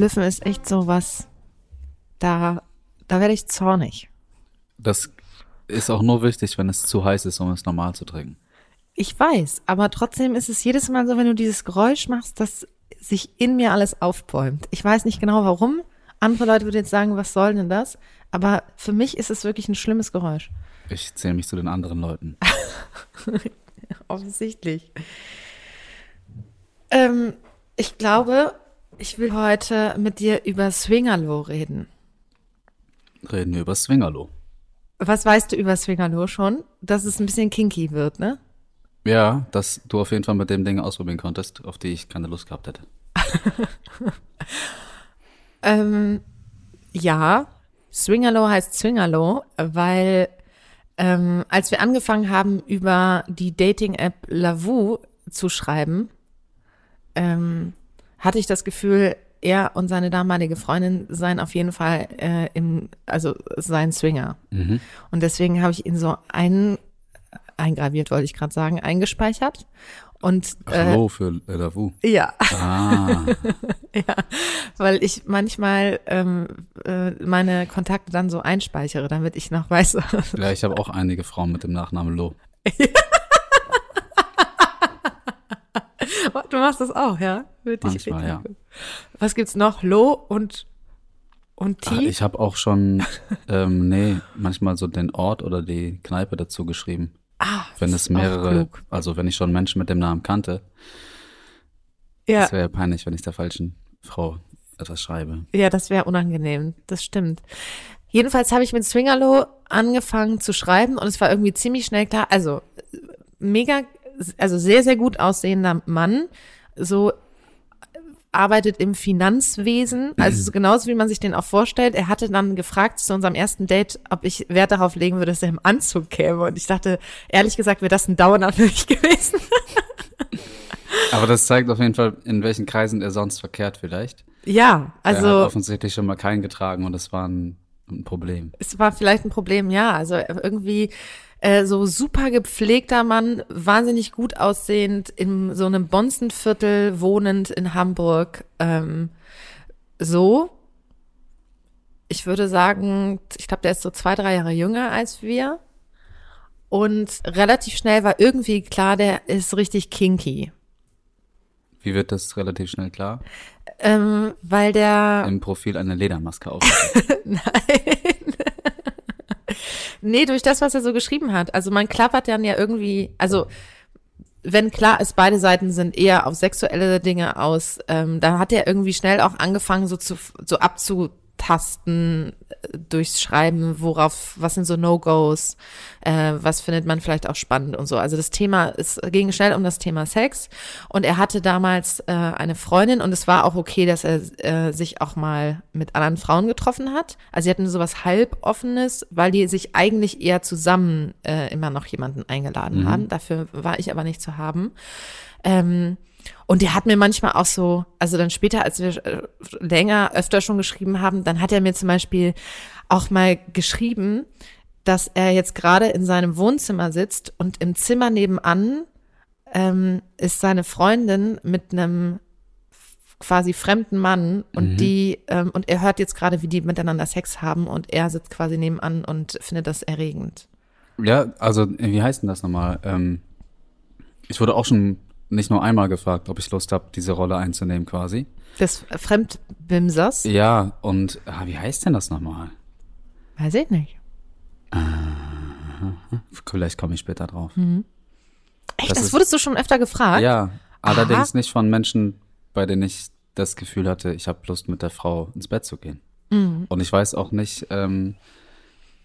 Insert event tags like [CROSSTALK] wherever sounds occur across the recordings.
Schlüffen ist echt so was, da, da werde ich zornig. Das ist auch nur wichtig, wenn es zu heiß ist, um es normal zu trinken. Ich weiß, aber trotzdem ist es jedes Mal so, wenn du dieses Geräusch machst, dass sich in mir alles aufbäumt. Ich weiß nicht genau warum. Andere Leute würden jetzt sagen, was soll denn das? Aber für mich ist es wirklich ein schlimmes Geräusch. Ich zähle mich zu den anderen Leuten. [LAUGHS] Offensichtlich. Ähm, ich glaube, ich will heute mit dir über Swingerlo reden. Reden wir über Swingerlo. Was weißt du über Swingerlo schon? Dass es ein bisschen kinky wird, ne? Ja, dass du auf jeden Fall mit dem Ding ausprobieren konntest, auf die ich keine Lust gehabt hätte. [LAUGHS] ähm, ja, Swingerlo heißt Swingerlo, weil ähm, als wir angefangen haben, über die Dating-App Lavu zu schreiben, ähm, hatte ich das Gefühl, er und seine damalige Freundin seien auf jeden Fall äh, im, also sein Swinger. Mhm. Und deswegen habe ich ihn so ein, eingraviert, wollte ich gerade sagen, eingespeichert. Und Ach, Hallo für Lavu. ja, Ah, [LAUGHS] ja, weil ich manchmal ähm, äh, meine Kontakte dann so einspeichere, damit ich noch weiß. ja, ich habe auch einige Frauen mit dem Nachnamen Lo. [LAUGHS] [LAUGHS] du machst das auch, ja? Würde ich Manchmal, ja. Was gibt's noch? Lo und und Ach, T? ich habe auch schon, [LAUGHS] ähm, nee, manchmal so den Ort oder die Kneipe dazu geschrieben. ah, Wenn es mehrere, also wenn ich schon Menschen mit dem Namen kannte, Ja, das wäre ja peinlich, wenn ich der falschen Frau etwas schreibe. ja, das wäre unangenehm. Das stimmt. Jedenfalls habe ich mit Swingerlo angefangen zu schreiben und es war irgendwie ziemlich schnell klar. Also mega, also sehr, sehr gut aussehender Mann. So arbeitet im Finanzwesen, also so [CLEARS THROAT] genauso wie man sich den auch vorstellt. Er hatte dann gefragt zu unserem ersten Date, ob ich Wert darauf legen würde, dass er im Anzug käme. Und ich dachte, ehrlich gesagt, wäre das ein Downer für mich gewesen. [LAUGHS] Aber das zeigt auf jeden Fall, in welchen Kreisen er sonst verkehrt vielleicht. Ja, er hat also offensichtlich schon mal keinen getragen und das war ein, Problem. es war vielleicht ein Problem, ja. Also irgendwie äh, so super gepflegter Mann, wahnsinnig gut aussehend, in so einem Bonzenviertel wohnend in Hamburg. Ähm, so. Ich würde sagen, ich glaube, der ist so zwei, drei Jahre jünger als wir. Und relativ schnell war irgendwie klar, der ist richtig kinky. Wie wird das relativ schnell klar? Ähm, weil der. Im Profil eine Ledermaske auf. [LAUGHS] Nein. nee, durch das, was er so geschrieben hat. Also man klappert dann ja irgendwie, also wenn klar ist, beide Seiten sind eher auf sexuelle Dinge aus, ähm, da hat er irgendwie schnell auch angefangen, so zu so abzutasten äh, durchs Schreiben, worauf, was sind so No-Gos, äh, was findet man vielleicht auch spannend und so. Also das Thema, es ging schnell um das Thema Sex und er hatte damals äh, eine Freundin und es war auch okay, dass er äh, sich auch mal mit anderen Frauen getroffen hat. Also sie hatten sowas halboffenes, weil die sich eigentlich eher zusammen äh, immer noch jemanden eingeladen haben. Dafür war ich aber nicht zu haben. Ähm, und der hat mir manchmal auch so, also dann später, als wir äh, länger, öfter schon geschrieben haben, dann hat er mir zum Beispiel auch mal geschrieben, dass er jetzt gerade in seinem Wohnzimmer sitzt und im Zimmer nebenan ähm, ist seine Freundin mit einem quasi fremden Mann und die ähm, und er hört jetzt gerade, wie die miteinander Sex haben und er sitzt quasi nebenan und findet das erregend. ja, also wie heißt denn das nochmal? Ähm, ich wurde auch schon nicht nur einmal gefragt, ob ich Lust habe, diese Rolle einzunehmen quasi. Des Fremdbimsers? Ja, und ah, wie heißt denn das nochmal? Weiß ich nicht. Vielleicht komme ich später drauf. Echt, Das das, ist- wurdest du schon öfter gefragt? Ja, allerdings Aha. nicht von Menschen, bei denen ich das Gefühl hatte, ich habe Lust mit der Frau ins Bett zu gehen. Mhm. Und ich weiß auch nicht, ähm,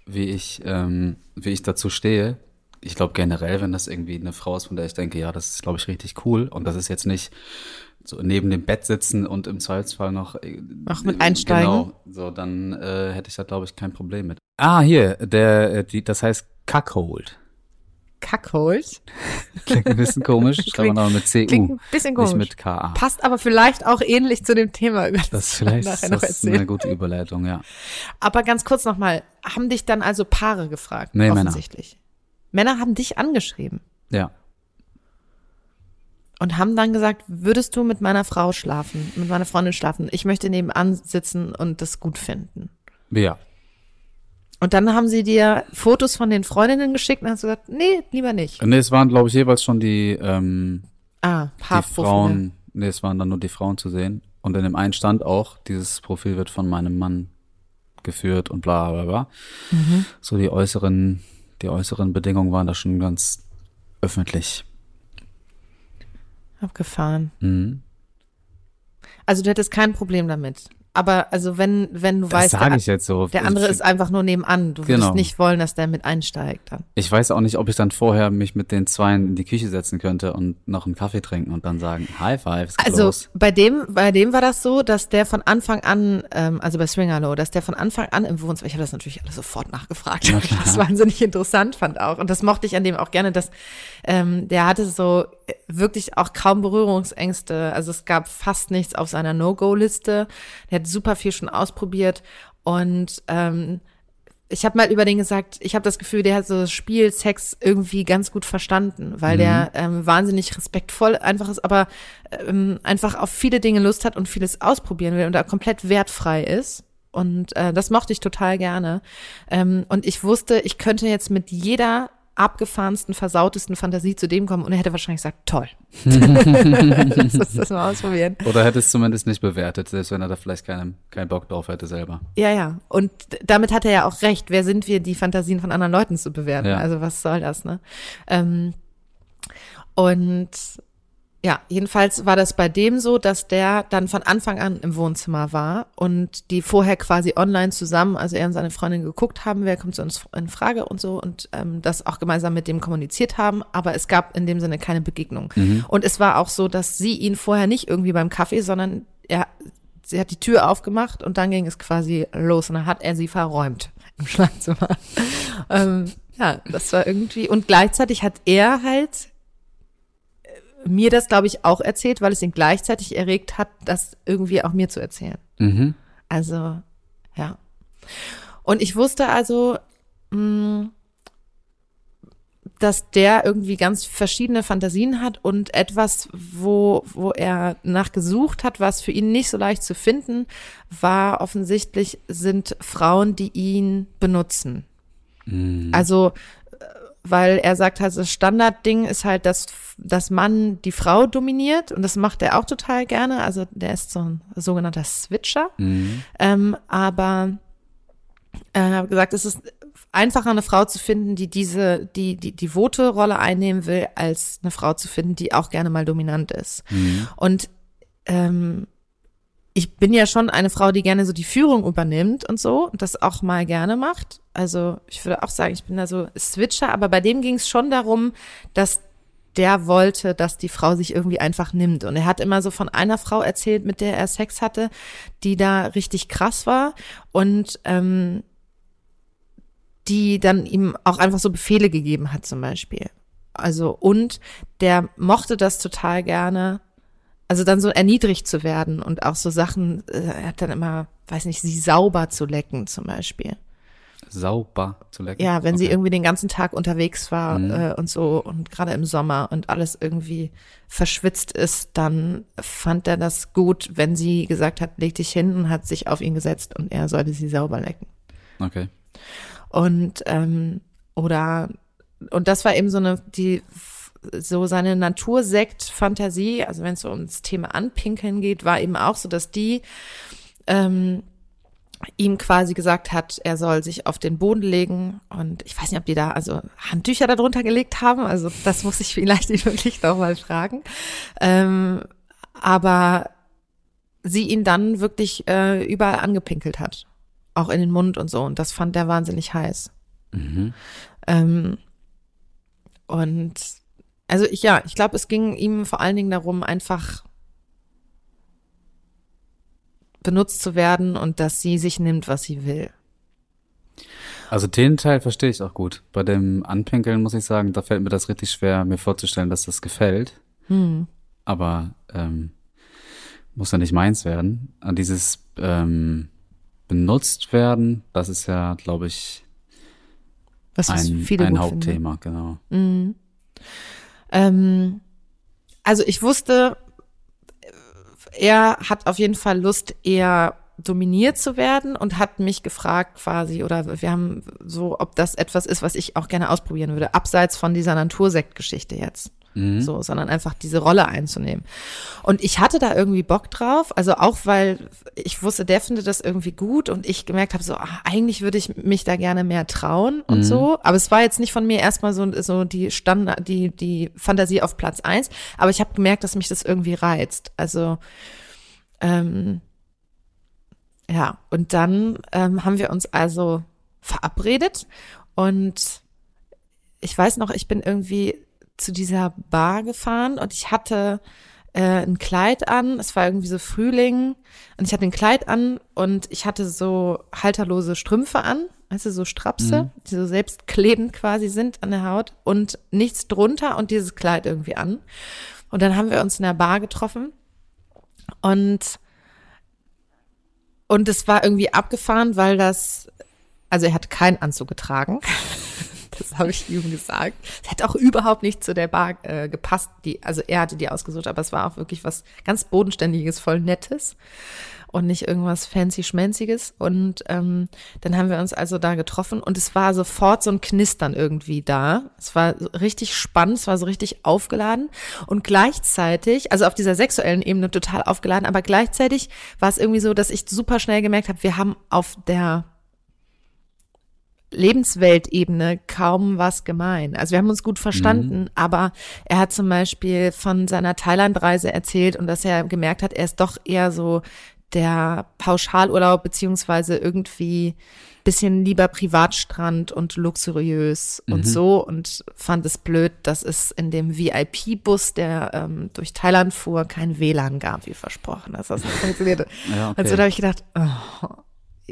wie ich, ähm, wie ich dazu stehe, ich glaube generell, wenn das irgendwie eine Frau ist, von der ich denke, ja, das ist, glaube ich, richtig cool. Und das ist jetzt nicht so neben dem Bett sitzen und im Zweifelsfall noch, äh, Noch mit einsteigen? Genau, so dann äh, hätte ich da, glaube ich, kein Problem mit. Ah, hier, der, äh, die, das heißt Cuckold. Kackholt. [LAUGHS] Klingt ein bisschen komisch, schreibt man aber mit Klingt C-U, ein bisschen nicht komisch. mit K-A. Passt aber vielleicht auch ähnlich zu dem Thema, über das, Das vielleicht nachher ist noch das erzählen. eine gute Überleitung, ja. Aber ganz kurz nochmal, haben dich dann also Paare gefragt? Nee, offensichtlich. Männer haben dich angeschrieben Ja. und haben dann gesagt, würdest du mit meiner Frau schlafen, mit meiner Freundin schlafen? Ich möchte nebenan sitzen und das gut finden. Ja. Und dann haben sie dir Fotos von den Freundinnen geschickt und hast du gesagt, nee, lieber nicht. Nee, es waren, glaube ich, jeweils schon die, ähm, Ah, die. Frauen, nee, es waren dann nur die Frauen zu sehen. Und in dem einen stand auch, dieses Profil wird von meinem Mann geführt und bla bla bla. Mhm. So die äußeren, die äußeren Bedingungen waren da schon ganz öffentlich. Abgefahren. Mhm. Also du hättest kein Problem damit. Aber also wenn, wenn du Das weißt, sage der, ich jetzt so. der andere ist einfach nur nebenan. Du würdest Genau. nicht wollen, dass der mit einsteigt dann. Ich weiß auch nicht, ob ich dann vorher mich mit den Zweien in die Küche setzen könnte und noch einen Kaffee trinken und dann sagen, High Five, Also los. bei dem, bei dem war das so, dass der von Anfang an, ähm, also bei Swingerlow, dass der von Anfang an im Wohnzimmer, ich habe das natürlich alles sofort nachgefragt, ich das wahnsinnig interessant fand auch. Und das mochte ich an dem auch gerne, dass ähm, der hatte so wirklich auch kaum Berührungsängste. Also es gab fast nichts auf seiner No-Go-Liste. Der hat super viel schon ausprobiert und ähm, ich habe mal über den gesagt, ich habe das Gefühl, der hat so das Spiel Sex irgendwie ganz gut verstanden, weil der ähm, wahnsinnig respektvoll einfach ist, aber ähm, einfach auf viele Dinge Lust hat und vieles ausprobieren will und da komplett wertfrei ist. Und äh, das mochte ich total gerne. Ähm, und ich wusste, ich könnte jetzt mit jeder abgefahrensten, versautesten Fantasie zu dem kommen und er hätte wahrscheinlich gesagt, toll. Lass [LAUGHS] uns das mal ausprobieren. Oder hätte es zumindest nicht bewertet, selbst wenn er da vielleicht keinen keinen Bock drauf hätte selber. Ja, ja. Und damit hat er ja auch recht. Wer sind wir, die Fantasien von anderen Leuten zu bewerten? Ja. Also was soll das, ne? Ähm, und ja, jedenfalls war das bei dem so, dass der dann von Anfang an im Wohnzimmer war und die vorher quasi online zusammen, also er und seine Freundin geguckt haben, wer kommt zu uns in Frage und so und ähm, das auch gemeinsam mit dem kommuniziert haben, aber es gab in dem Sinne keine Begegnung. Und es war auch so, dass sie ihn vorher nicht irgendwie beim Kaffee, sondern er, sie hat die Tür aufgemacht und dann ging es quasi los und dann hat er sie verräumt im [LAUGHS] Schlafzimmer. ähm, ja, das war irgendwie und gleichzeitig hat er halt mir das, glaube ich, auch erzählt, weil es ihn gleichzeitig erregt hat, das irgendwie auch mir zu erzählen. Mhm. Also, ja. Und ich wusste also, mh, dass der irgendwie ganz verschiedene Fantasien hat und etwas, wo, wo er nachgesucht hat, was für ihn nicht so leicht zu finden, war offensichtlich, sind Frauen, die ihn benutzen. Also, äh, weil er sagt halt, das Standardding ist halt, dass, dass Mann die Frau dominiert und das macht er auch total gerne. Also der ist so ein sogenannter Switcher. Ähm, aber er hat gesagt, es ist einfacher, eine Frau zu finden, die diese, die, die, die Vote-Rolle einnehmen will, als eine Frau zu finden, die auch gerne mal dominant ist. Und ähm, ich bin ja schon eine Frau, die gerne so die Führung übernimmt und so und das auch mal gerne macht. Also ich würde auch sagen, ich bin da so Switcher, aber bei dem ging es schon darum, dass der wollte, dass die Frau sich irgendwie einfach nimmt. Und er hat immer so von einer Frau erzählt, mit der er Sex hatte, die da richtig krass war und ähm, die dann ihm auch einfach so Befehle gegeben hat zum Beispiel. Also und der mochte das total gerne, also dann so erniedrigt zu werden und auch so Sachen, äh, er hat dann immer, weiß nicht, sie sauber zu lecken zum Beispiel. Sauber zu lecken. Ja, wenn sie Okay. irgendwie den ganzen Tag unterwegs war Mhm. äh, und so und gerade im Sommer und alles irgendwie verschwitzt ist, dann fand er das gut, wenn sie gesagt hat, leg dich hin und hat sich auf ihn gesetzt und er sollte sie sauber lecken. Okay. Und ähm, oder und das war eben so eine die so seine Natursekt-Fantasie, also wenn es so ums Thema Anpinkeln geht, war eben auch so, dass die ähm, ihm quasi gesagt hat, er soll sich auf den Boden legen und ich weiß nicht, ob die da also Handtücher darunter gelegt haben, also das muss ich vielleicht [LAUGHS] wirklich noch mal fragen. Ähm, aber sie ihn dann wirklich äh, überall angepinkelt hat, auch in den Mund und so und das fand er wahnsinnig heiß. Mhm. Ähm, und also ich, ja, ich glaube, es ging ihm vor allen Dingen darum, einfach benutzt zu werden und dass sie sich nimmt, was sie will. Also den Teil verstehe ich auch gut. Bei dem Anpinkeln muss ich sagen, da fällt mir das richtig schwer, mir vorzustellen, dass das gefällt. Hm. Aber ähm, muss ja nicht meins werden. An dieses ähm, benutzt werden, das ist ja, glaube ich, was ein, viele ein Hauptthema, finden. genau. Mhm. Ähm, also ich wusste, er hat auf jeden Fall Lust, eher dominiert zu werden und hat mich gefragt quasi, oder wir haben so, ob das etwas ist, was ich auch gerne ausprobieren würde, abseits von dieser Natursektgeschichte jetzt. Mhm. So, sondern einfach diese Rolle einzunehmen. Und ich hatte da irgendwie Bock drauf, also auch weil ich wusste, der findet das irgendwie gut und ich gemerkt habe, so, ach, eigentlich würde ich mich da gerne mehr trauen und mhm. so. Aber es war jetzt nicht von mir erstmal so, so die Standard, die, die Fantasie auf Platz eins, aber ich habe gemerkt, dass mich das irgendwie reizt. Also, ähm, ja, und dann ähm, haben wir uns also verabredet und ich weiß noch, ich bin irgendwie zu dieser Bar gefahren und ich hatte äh, ein Kleid an. Es war irgendwie so Frühling und ich hatte ein Kleid an und ich hatte so halterlose Strümpfe an, also so Strapse, mhm. die so selbstklebend quasi sind an der Haut und nichts drunter und dieses Kleid irgendwie an. Und dann haben wir uns in der Bar getroffen und und es war irgendwie abgefahren, weil das, also er hat keinen Anzug getragen. [LAUGHS] Das habe ich ihm gesagt. Es hätte auch überhaupt nicht zu der Bar äh, gepasst. Die, also er hatte die ausgesucht, aber es war auch wirklich was ganz Bodenständiges, voll Nettes und nicht irgendwas fancy schmenziges. Und ähm, dann haben wir uns also da getroffen und es war sofort so ein Knistern irgendwie da. Es war richtig spannend, es war so richtig aufgeladen und gleichzeitig, also auf dieser sexuellen Ebene total aufgeladen, aber gleichzeitig war es irgendwie so, dass ich super schnell gemerkt habe, wir haben auf der Lebensweltebene kaum was gemein. Also wir haben uns gut verstanden, mhm. aber er hat zum Beispiel von seiner Thailandreise erzählt und dass er gemerkt hat, er ist doch eher so der Pauschalurlaub beziehungsweise irgendwie bisschen lieber Privatstrand und luxuriös mhm. und so und fand es blöd, dass es in dem VIP-Bus, der ähm, durch Thailand fuhr, kein WLAN gab, wie versprochen, dass das nicht funktionierte. [LAUGHS] ja, okay. Und so da habe ich gedacht, oh,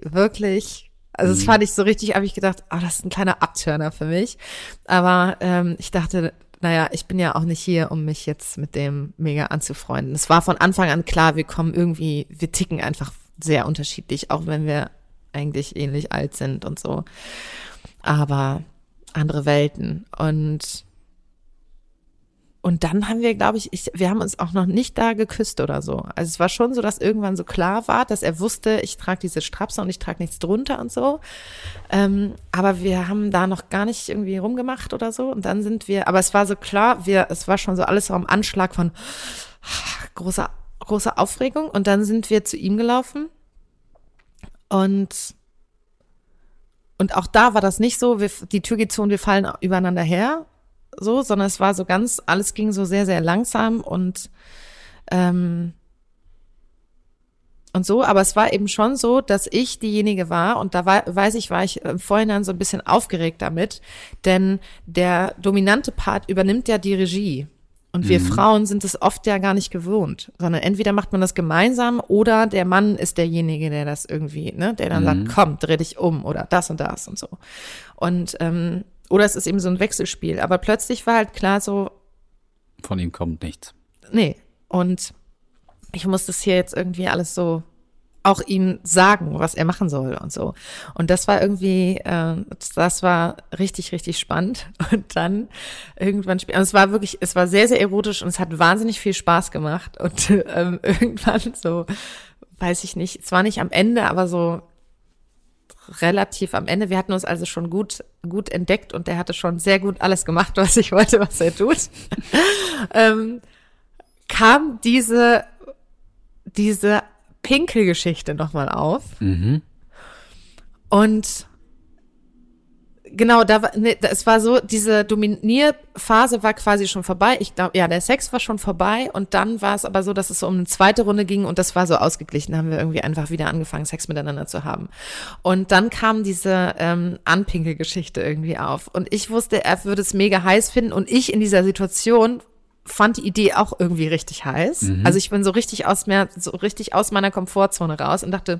wirklich, also das mhm. fand ich so richtig, habe ich gedacht, ah, oh, das ist ein kleiner Abtörner für mich. Aber ähm, ich dachte, naja, ich bin ja auch nicht hier, um mich jetzt mit dem mega anzufreunden. Es war von Anfang an klar, wir kommen irgendwie, wir ticken einfach sehr unterschiedlich, auch wenn wir eigentlich ähnlich alt sind und so. Aber andere Welten. Und und dann haben wir, glaube ich, ich, wir haben uns auch noch nicht da geküsst oder so. Also es war schon so, dass irgendwann so klar war, dass er wusste, ich trage diese Strapse und ich trage nichts drunter und so. Ähm, aber wir haben da noch gar nicht irgendwie rumgemacht oder so. Und dann sind wir, aber es war so klar, wir, es war schon so alles so am Anschlag von großer, großer Aufregung. Und dann sind wir zu ihm gelaufen und und auch da war das nicht so, wir, die Tür geht zu und wir fallen übereinander her, so, sondern es war so ganz, alles ging so sehr, sehr langsam und ähm, und so, aber es war eben schon so, dass ich diejenige war und da war, weiß ich, war ich im Vorhinein so ein bisschen aufgeregt damit, denn der dominante Part übernimmt ja die Regie. Und wir mhm. Frauen sind es oft ja gar nicht gewohnt, sondern entweder macht man das gemeinsam oder der Mann ist derjenige, der das irgendwie, ne, der dann mhm. sagt, komm, dreh dich um oder das und das und so. Und ähm, oder es ist eben so ein Wechselspiel. Aber plötzlich war halt klar so. Von ihm kommt nichts. Nee. Und ich muss das hier jetzt irgendwie alles so auch ihm sagen, was er machen soll und so. Und das war irgendwie, äh, das war richtig, richtig spannend. [LAUGHS] Und dann irgendwann, also es war wirklich, es war sehr, sehr erotisch und es hat wahnsinnig viel Spaß gemacht. Und [LAUGHS] ähm, irgendwann so, weiß ich nicht, es war nicht am Ende, aber so relativ am Ende. Wir hatten uns also schon gut, gut entdeckt und der hatte schon sehr gut alles gemacht, [LAUGHS] was ich wollte, was er tut. [LAUGHS] ähm, kam diese, diese Pinkelgeschichte nochmal auf. Mhm. Und genau, da war, nee, es war so, diese Dominierphase war quasi schon vorbei. Ich glaube, ja, der Sex war schon vorbei und dann war es aber so, dass es so um eine zweite Runde ging und das war so ausgeglichen. Da haben wir irgendwie einfach wieder angefangen, Sex miteinander zu haben. Und dann kam diese ähm, Anpinkelgeschichte irgendwie auf und ich wusste, er würde es mega heiß finden und ich in dieser Situation fand die Idee auch irgendwie richtig heiß. Mhm. Also ich bin so richtig aus mir, so richtig aus meiner Komfortzone raus und dachte,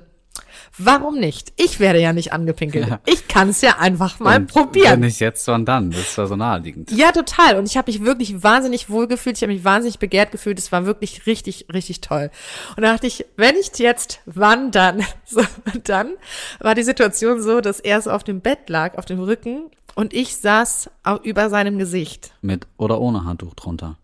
warum nicht? Ich werde ja nicht angepinkelt. Ja. Ich kann es ja einfach mal Und probieren. Wenn nicht jetzt, wann dann? Das war so naheliegend. Ja, total. Und ich habe mich wirklich wahnsinnig wohl gefühlt. Ich habe mich wahnsinnig begehrt gefühlt. Es war wirklich richtig, richtig toll. Und da dachte ich, wenn nicht jetzt, wann dann? [LAUGHS] So, und dann war die Situation so, dass er so auf dem Bett lag, auf dem Rücken, und ich saß au- über seinem Gesicht. Mit oder ohne Handtuch drunter.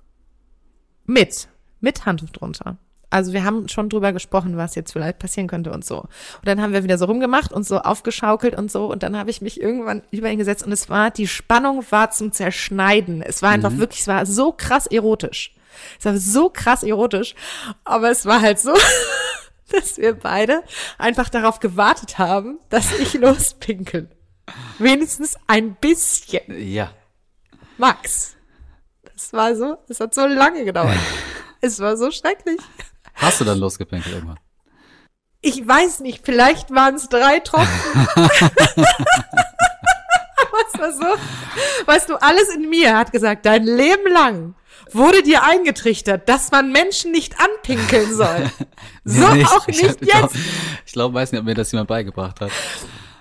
Mit. Mit Handtuch drunter. Also wir haben schon drüber gesprochen, was jetzt vielleicht passieren könnte und so. Und dann haben wir wieder so rumgemacht und so aufgeschaukelt und so. Und dann habe ich mich irgendwann über ihn gesetzt und es war, die Spannung war zum Zerschneiden. Es war einfach wirklich, es war so krass erotisch. Es war so krass erotisch. Aber es war halt so, [LAUGHS] dass wir beide einfach darauf gewartet haben, dass ich [LAUGHS] lospinkel. Wenigstens ein bisschen. Ja. Max. Das war so, es hat so lange gedauert. [LAUGHS] es war so schrecklich. Hast du dann losgepinkelt irgendwann? Ich weiß nicht, vielleicht waren es drei Tropfen. [LAUGHS] Es war so, weißt du, alles in mir hat gesagt, dein Leben lang wurde dir eingetrichtert, dass man Menschen nicht anpinkeln soll. [LAUGHS] So Nee, ich- auch ich, nicht ich glaub, jetzt. Ich glaube, weiß nicht, ob mir das jemand beigebracht hat.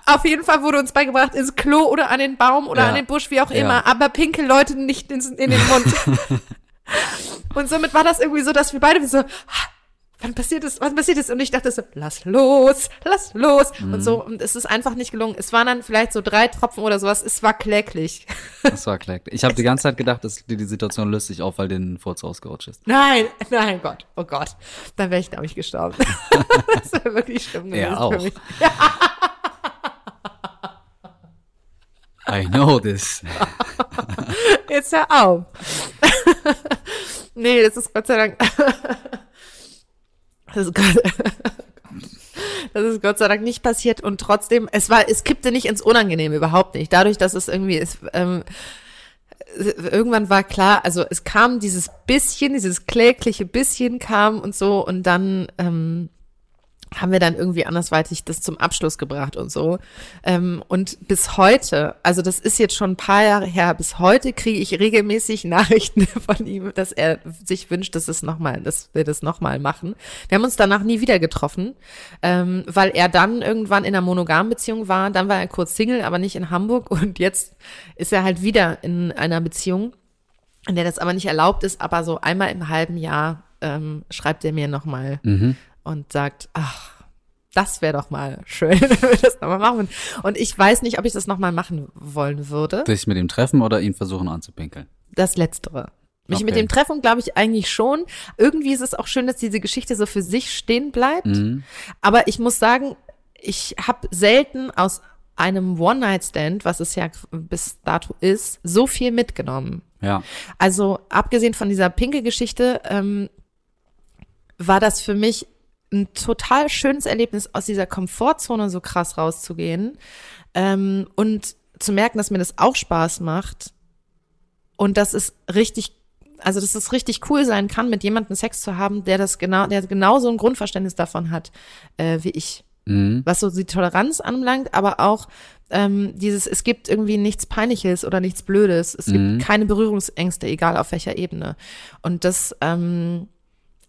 Auf jeden Fall wurde uns beigebracht, ins Klo oder an den Baum oder Ja. an den Busch, wie auch Ja. immer, aber pinkel Leute nicht ins, in den Mund. [LAUGHS] und somit war das irgendwie so, dass wir beide so, wann passiert es, wann passiert es? Und ich dachte so, lass los, lass los. Mhm. Und so, und es ist einfach nicht gelungen. Es waren dann vielleicht so drei Tropfen oder sowas, es war kläglich. [LAUGHS] Das war klar. Ich habe die ganze Zeit gedacht, dass dir die Situation löst sich auf, weil den Furz ausgerutscht ist. Nein, nein, Gott, oh Gott. Dann wäre ich, glaube ich, gestorben. [LAUGHS] das wäre wirklich schlimm gewesen für auch. mich. I know this. [LAUGHS] Jetzt hör auf. nee, das ist Gott sei Dank. Das, ist Gott, [LAUGHS] das ist Gott sei Dank nicht passiert und trotzdem, es war, es kippte nicht ins Unangenehme, überhaupt nicht. Dadurch, dass es irgendwie ist, ähm, irgendwann war klar, also es kam dieses bisschen, dieses klägliche bisschen kam und so und dann ähm, haben wir dann irgendwie andersweitig das zum Abschluss gebracht und so. Ähm, und bis heute, also das ist jetzt schon ein paar Jahre her, bis heute kriege ich regelmäßig [LAUGHS] Nachrichten von ihm, dass er sich wünscht, dass es noch mal, dass wir das nochmal machen. Wir haben uns danach nie wieder getroffen, ähm, weil er dann irgendwann in einer monogamen Beziehung war. Dann war er kurz Single, aber nicht in Hamburg. Und jetzt ist er halt wieder in einer Beziehung, in der das aber nicht erlaubt ist. Aber so einmal im halben Jahr ähm, schreibt er mir nochmal und sagt, ach, das wäre doch mal schön, [LAUGHS] wenn wir das nochmal machen. Und ich weiß nicht, ob ich das nochmal machen wollen würde. Dich mit ihm treffen oder ihn versuchen anzupinkeln? Das Letztere. Mich mit Okay. dem Treffen glaube ich eigentlich schon. Irgendwie ist es auch schön, dass diese Geschichte so für sich stehen bleibt. Mhm. Aber ich muss sagen, ich habe selten aus einem One-Night-Stand, was es ja bis dato ist, so viel mitgenommen. Ja. Also abgesehen von dieser Pinke-Geschichte ähm, war das für mich ein total schönes Erlebnis, aus dieser Komfortzone so krass rauszugehen ähm, und zu merken, dass mir das auch Spaß macht und dass es richtig, also dass es richtig cool sein kann, mit jemandem Sex zu haben, der das genau, der genauso ein Grundverständnis davon hat äh, wie ich Mhm. was so die Toleranz anbelangt, aber auch ähm, dieses, es gibt irgendwie nichts Peinliches oder nichts Blödes. Es Mhm. gibt keine Berührungsängste, egal auf welcher Ebene. Und das, ähm,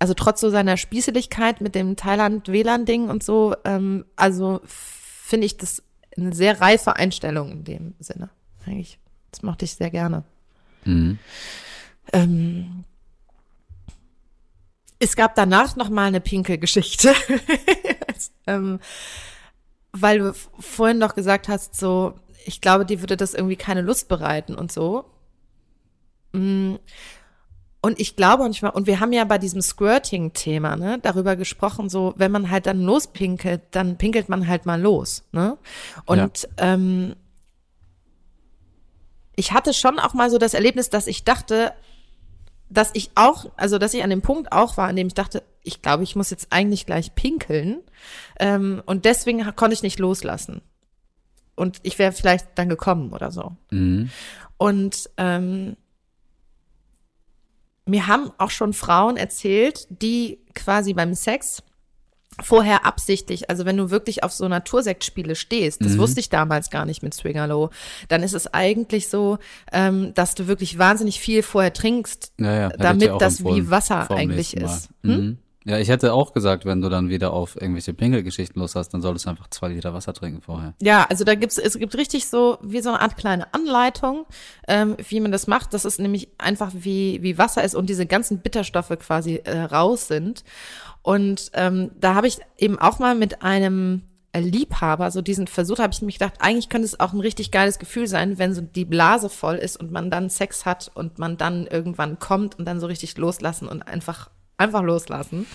also trotz so seiner Spießeligkeit mit dem Thailand-WLAN-Ding und so, ähm, also finde ich das eine sehr reife Einstellung in dem Sinne. Eigentlich, das mochte ich sehr gerne. Mhm. Ähm, es gab danach noch mal eine Pinkel-Geschichte, [LAUGHS] ähm, weil du vorhin noch gesagt hast, so, ich glaube, dir würde das irgendwie keine Lust bereiten und so. Mm, Und ich glaube manchmal, und wir haben ja bei diesem Squirting-Thema, ne, darüber gesprochen, so, wenn man halt dann lospinkelt, dann pinkelt man halt mal los, ne? Und ähm, ich hatte schon auch mal so das Erlebnis, dass ich dachte, dass ich auch, also dass ich an dem Punkt auch war, an dem ich dachte, ich glaube, ich muss jetzt eigentlich gleich pinkeln. Ähm, und deswegen konnte ich nicht loslassen. und ich wäre vielleicht dann gekommen oder so. Mhm. Und ähm, mir haben auch schon Frauen erzählt, die quasi beim Sex vorher absichtlich, also wenn du wirklich auf so Natursektspiele stehst, das Mhm. wusste ich damals gar nicht mit Swingerlow, dann ist es eigentlich so, ähm, dass du wirklich wahnsinnig viel vorher trinkst, Ja, ja, damit das wie Wasser eigentlich ist. Hm? Ja, ich hätte auch gesagt, wenn du dann wieder auf irgendwelche Pinkelgeschichten los hast, dann solltest du einfach zwei Liter Wasser trinken vorher. Ja, also da gibt's es gibt richtig so wie so eine Art kleine Anleitung, ähm, wie man das macht, dass es nämlich einfach wie wie Wasser ist und diese ganzen Bitterstoffe quasi äh, raus sind. Und ähm, da habe ich eben auch mal mit einem Liebhaber so diesen Versuch, habe ich mich gedacht, eigentlich könnte es auch ein richtig geiles Gefühl sein, wenn so die Blase voll ist und man dann Sex hat und man dann irgendwann kommt und dann so richtig loslassen und einfach einfach loslassen.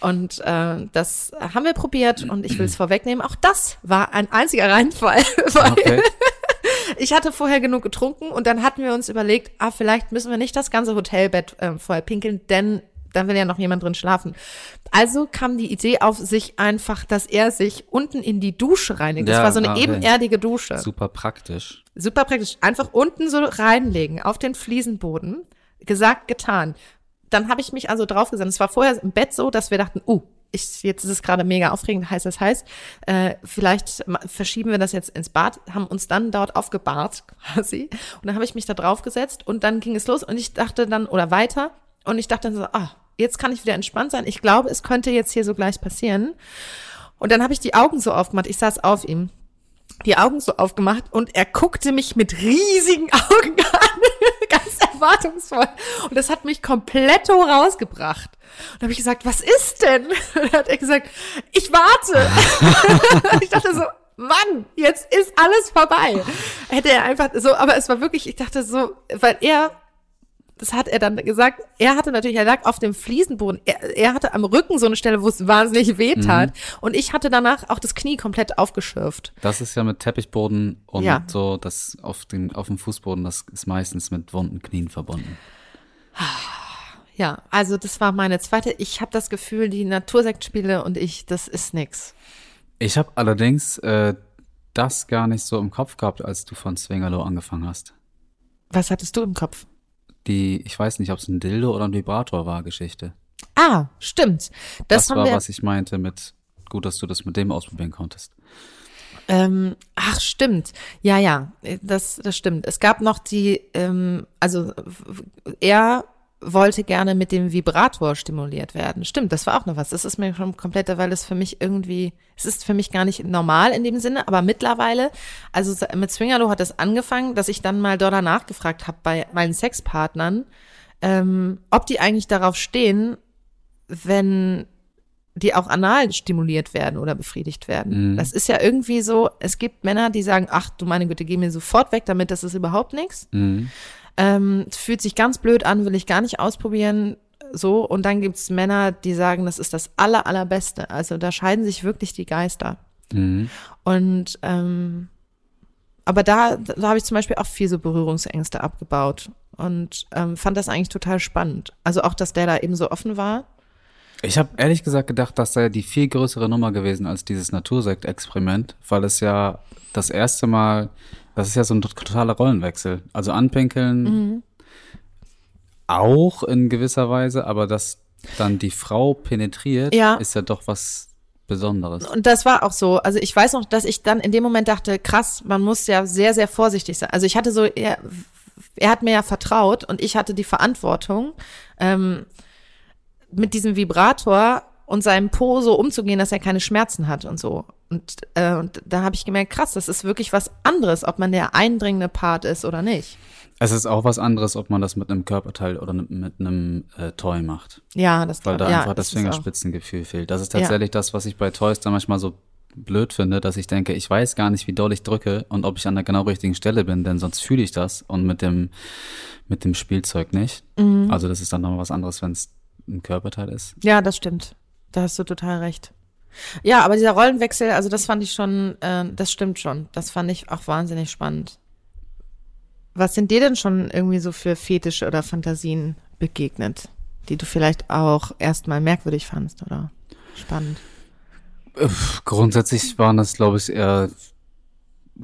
Und äh, das haben wir probiert und ich will es [CLEARS THROAT] vorwegnehmen. Auch das war ein einziger Reinfall, [LAUGHS] weil Okay. [LAUGHS] ich hatte vorher genug getrunken und dann hatten wir uns überlegt, ah, vielleicht müssen wir nicht das ganze Hotelbett äh, vorher pinkeln, denn dann will ja noch jemand drin schlafen. Also kam die Idee auf, sich einfach, dass er sich unten in die Dusche reinigt. Das Ja, war so eine okay. ebenerdige Dusche. Super praktisch. Super praktisch. Einfach unten so reinlegen auf den Fliesenboden. Gesagt, getan. Dann habe ich mich also draufgesetzt. Es war vorher im Bett so, dass wir dachten, uh, ich, jetzt ist es gerade mega aufregend, heiß das heißt, äh, vielleicht verschieben wir das jetzt ins Bad, haben uns dann dort aufgebahrt [LAUGHS] quasi. Und dann habe ich mich da draufgesetzt und dann ging es los und ich dachte dann, oder weiter, und ich dachte dann so, ah, jetzt kann ich wieder entspannt sein. Ich glaube, es könnte jetzt hier so gleich passieren. Und dann habe ich die Augen so aufgemacht. Ich saß auf ihm die Augen so aufgemacht und er guckte mich mit riesigen [LAUGHS] Augen an, ganz [LAUGHS] erwartungsvoll. Und das hat mich komplett rausgebracht. Und da habe ich gesagt, was ist denn? [LAUGHS] Und dann hat er gesagt, ich warte. [LAUGHS] ich dachte so, Mann, jetzt ist alles vorbei. Hätte er einfach so, aber es war wirklich, ich dachte so, weil er das hat er dann gesagt. Er hatte natürlich, er lag auf dem Fliesenboden. Er, er hatte am Rücken so eine Stelle, wo es wahnsinnig weh tat. Und ich hatte danach auch das Knie komplett aufgeschürft. Das ist ja mit Teppichboden und Ja. so, das auf, den, auf dem Fußboden, das ist meistens mit wunden Knien verbunden. Ja, also das war meine zweite. Ich habe das Gefühl, die Natursektspiele und ich, das ist nix. Ich habe allerdings äh, das gar nicht so im Kopf gehabt, als du von Swingerlo angefangen hast. Was hattest du im Kopf? Die, ich weiß nicht, ob es ein Dildo oder ein Vibrator war, Geschichte. Ah, stimmt. Das, Das, war, wir. was ich meinte mit, gut, dass du das mit dem ausprobieren konntest. Ähm, ach, stimmt. Ja, ja, das, das stimmt. Es gab noch die, ähm, also er wollte gerne mit dem Vibrator stimuliert werden. Stimmt, das war auch noch was. Das ist mir schon komplett, weil es für mich irgendwie, es ist für mich gar nicht normal in dem Sinne, aber mittlerweile, also so- mit Swingerlo hat es angefangen, dass ich dann mal dort nachgefragt habe bei meinen Sexpartnern, ähm, ob die eigentlich darauf stehen, wenn die auch anal stimuliert werden oder befriedigt werden. Mhm. Das ist ja irgendwie so, es gibt Männer, die sagen, ach du meine Güte, geh mir sofort weg damit, das ist überhaupt nichts. Mhm. Ähm, es fühlt sich ganz blöd an, will ich gar nicht ausprobieren. So, und dann gibt's Männer, die sagen, das ist das aller, allerbeste. Also da scheiden sich wirklich die Geister. Mhm. Und ähm, aber da, da habe ich zum Beispiel auch viel so Berührungsängste abgebaut und ähm, fand das eigentlich total spannend. Also auch, dass der da eben so offen war. Ich habe ehrlich gesagt gedacht, das sei die viel größere Nummer gewesen als dieses Natursekt-Experiment, weil es ja das erste Mal, das ist ja so ein totaler Rollenwechsel. Also anpinkeln Mhm. auch in gewisser Weise, aber dass dann die Frau penetriert, Ja. ist ja doch was Besonderes. Und das war auch so. Also ich weiß noch, dass ich dann in dem Moment dachte, krass, man muss ja sehr, sehr vorsichtig sein. Also ich hatte so, er, er hat mir ja vertraut und ich hatte die Verantwortung, ähm, mit diesem Vibrator und seinem Po so umzugehen, dass er keine Schmerzen hat und so. Und, äh, und da habe ich gemerkt, krass, das ist wirklich was anderes, ob man der eindringende Part ist oder nicht. Es ist auch was anderes, ob man das mit einem Körperteil oder mit einem äh, Toy macht. Ja, das Weil da ja, einfach das auch. Fingerspitzengefühl fehlt. Das ist Ja. tatsächlich das, was ich bei Toys dann manchmal so blöd finde, dass ich denke, ich weiß gar nicht, wie doll ich drücke und ob ich an der genau richtigen Stelle bin, denn sonst fühle ich das und mit dem, mit dem Spielzeug nicht. Mhm. Also das ist dann nochmal was anderes, wenn es ein Körperteil ist. Ja, das stimmt. Da hast du total recht. Ja, aber dieser Rollenwechsel, also das fand ich schon, äh, das stimmt schon. Das fand ich auch wahnsinnig spannend. Was sind dir denn schon irgendwie so für Fetische oder Fantasien begegnet, die du vielleicht auch erstmal merkwürdig fandst oder spannend? Grundsätzlich waren das, glaube ich, eher